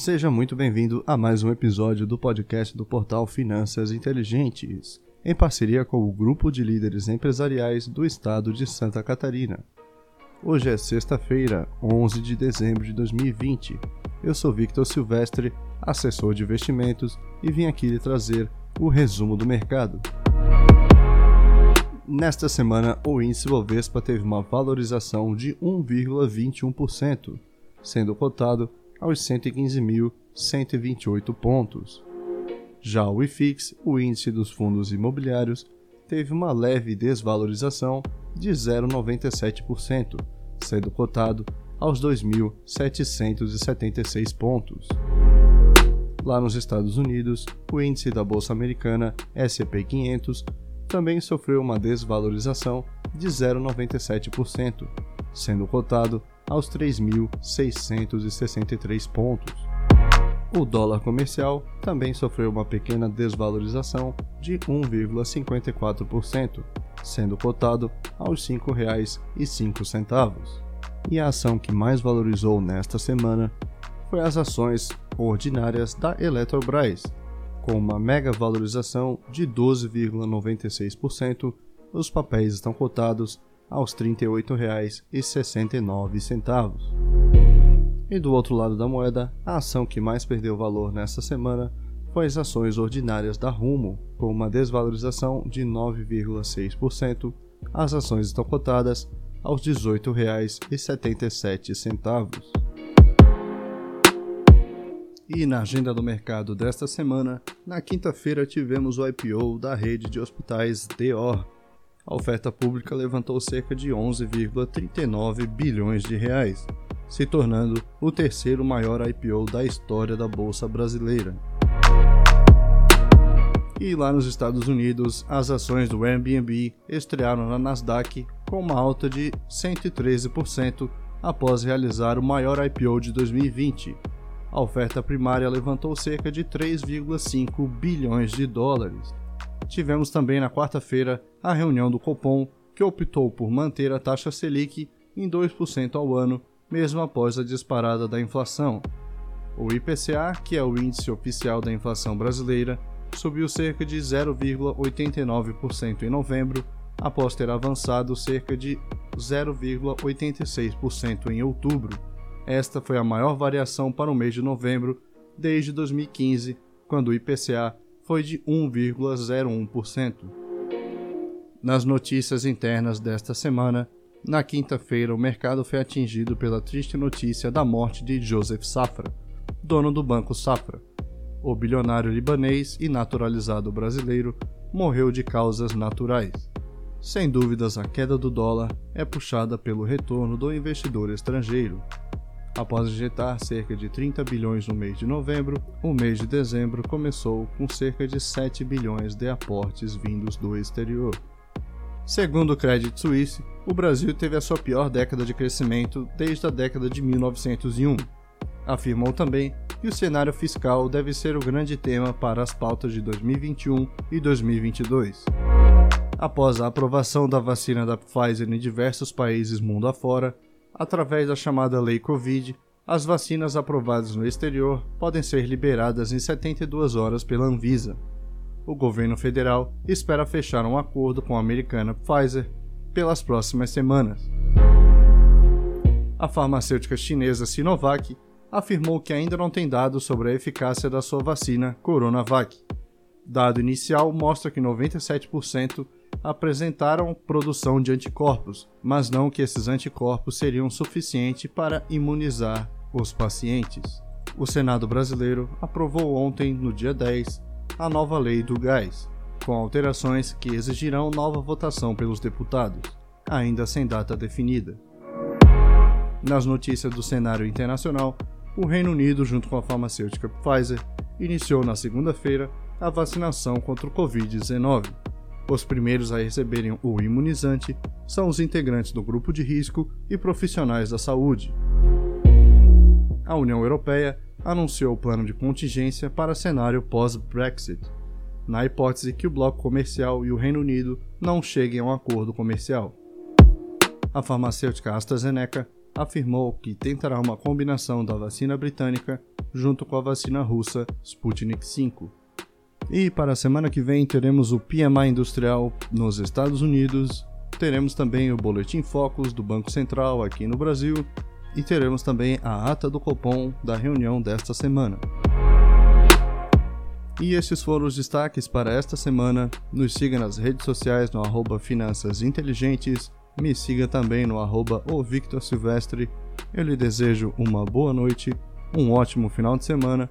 Seja muito bem-vindo a mais um episódio do podcast do portal Finanças Inteligentes, em parceria com o Grupo de Líderes Empresariais do Estado de Santa Catarina. Hoje é sexta-feira, 11 de dezembro de 2020. Eu sou Victor Silvestre, assessor de investimentos, e vim aqui lhe trazer o resumo do mercado. Nesta semana, o índice Bovespa teve uma valorização de 1,21%, sendo cotado aos 115.128 pontos. Já o IFIX, o índice dos fundos imobiliários, teve uma leve desvalorização de 0,97%, sendo cotado aos 2.776 pontos. Lá nos Estados Unidos, o índice da Bolsa Americana S&P 500 também sofreu uma desvalorização de 0,97%, sendo cotado aos 3.663 pontos. O dólar comercial também sofreu uma pequena desvalorização de 1,54%, sendo cotado aos R$ 5,05. E a ação que mais valorizou nesta semana foi as ações ordinárias da Eletrobras, com uma mega valorização de 12,96%, os papéis estão cotados aos R$ 38,69. E do outro lado da moeda, a ação que mais perdeu valor nesta semana foi as ações ordinárias da Rumo, com uma desvalorização de 9,6%. As ações estão cotadas aos R$ 18,77. E na agenda do mercado desta semana, na quinta-feira tivemos o IPO da rede de hospitais DOR. A oferta pública levantou cerca de 11,39 bilhões de reais, se tornando o terceiro maior IPO da história da bolsa brasileira. E lá nos Estados Unidos, as ações do Airbnb estrearam na Nasdaq com uma alta de 113% após realizar o maior IPO de 2020, a oferta primária levantou cerca de 3,5 bilhões de dólares. Tivemos também na quarta-feira a reunião do Copom, que optou por manter a taxa Selic em 2% ao ano, mesmo após a disparada da inflação. O IPCA, que é o índice oficial da inflação brasileira, subiu cerca de 0,89% em novembro, após ter avançado cerca de 0,86% em outubro. Esta foi a maior variação para o mês de novembro desde 2015, quando o IPCA foi de 1,01%. Nas notícias internas desta semana, na quinta-feira, o mercado foi atingido pela triste notícia da morte de Joseph Safra, dono do Banco Safra. O bilionário libanês e naturalizado brasileiro morreu de causas naturais. Sem dúvidas, a queda do dólar é puxada pelo retorno do investidor estrangeiro, Após injetar cerca de 30 bilhões no mês de novembro, o mês de dezembro começou com cerca de 7 bilhões de aportes vindos do exterior. Segundo o Credit Suisse, o Brasil teve a sua pior década de crescimento desde a década de 1901. Afirmou também que o cenário fiscal deve ser o grande tema para as pautas de 2021 e 2022. Após a aprovação da vacina da Pfizer em diversos países mundo afora, através da chamada Lei Covid, as vacinas aprovadas no exterior podem ser liberadas em 72 horas pela Anvisa. O governo federal espera fechar um acordo com a americana Pfizer pelas próximas semanas. A farmacêutica chinesa Sinovac afirmou que ainda não tem dados sobre a eficácia da sua vacina Coronavac. Dado inicial mostra que 97% apresentaram produção de anticorpos, mas não que esses anticorpos seriam suficientes para imunizar os pacientes. O Senado brasileiro aprovou ontem, no dia 10, a nova lei do gás, com alterações que exigirão nova votação pelos deputados, ainda sem data definida. Nas notícias do cenário internacional, o Reino Unido, junto com a farmacêutica Pfizer, iniciou na segunda-feira a vacinação contra o Covid-19 os primeiros a receberem o imunizante são os integrantes do grupo de risco e profissionais da saúde. A União Europeia anunciou o plano de contingência para cenário pós-Brexit, na hipótese que o bloco comercial e o Reino Unido não cheguem a um acordo comercial. A farmacêutica AstraZeneca afirmou que tentará uma combinação da vacina britânica junto com a vacina russa Sputnik V. E para a semana que vem teremos o PMI industrial nos Estados Unidos, teremos também o Boletim Focus do Banco Central aqui no Brasil e teremos também a ata do Copom da reunião desta semana. E esses foram os destaques para esta semana. Nos siga nas redes sociais no arroba Finanças Inteligentes, me siga também no arroba Victor Silvestre. Eu lhe desejo uma boa noite, um ótimo final de semana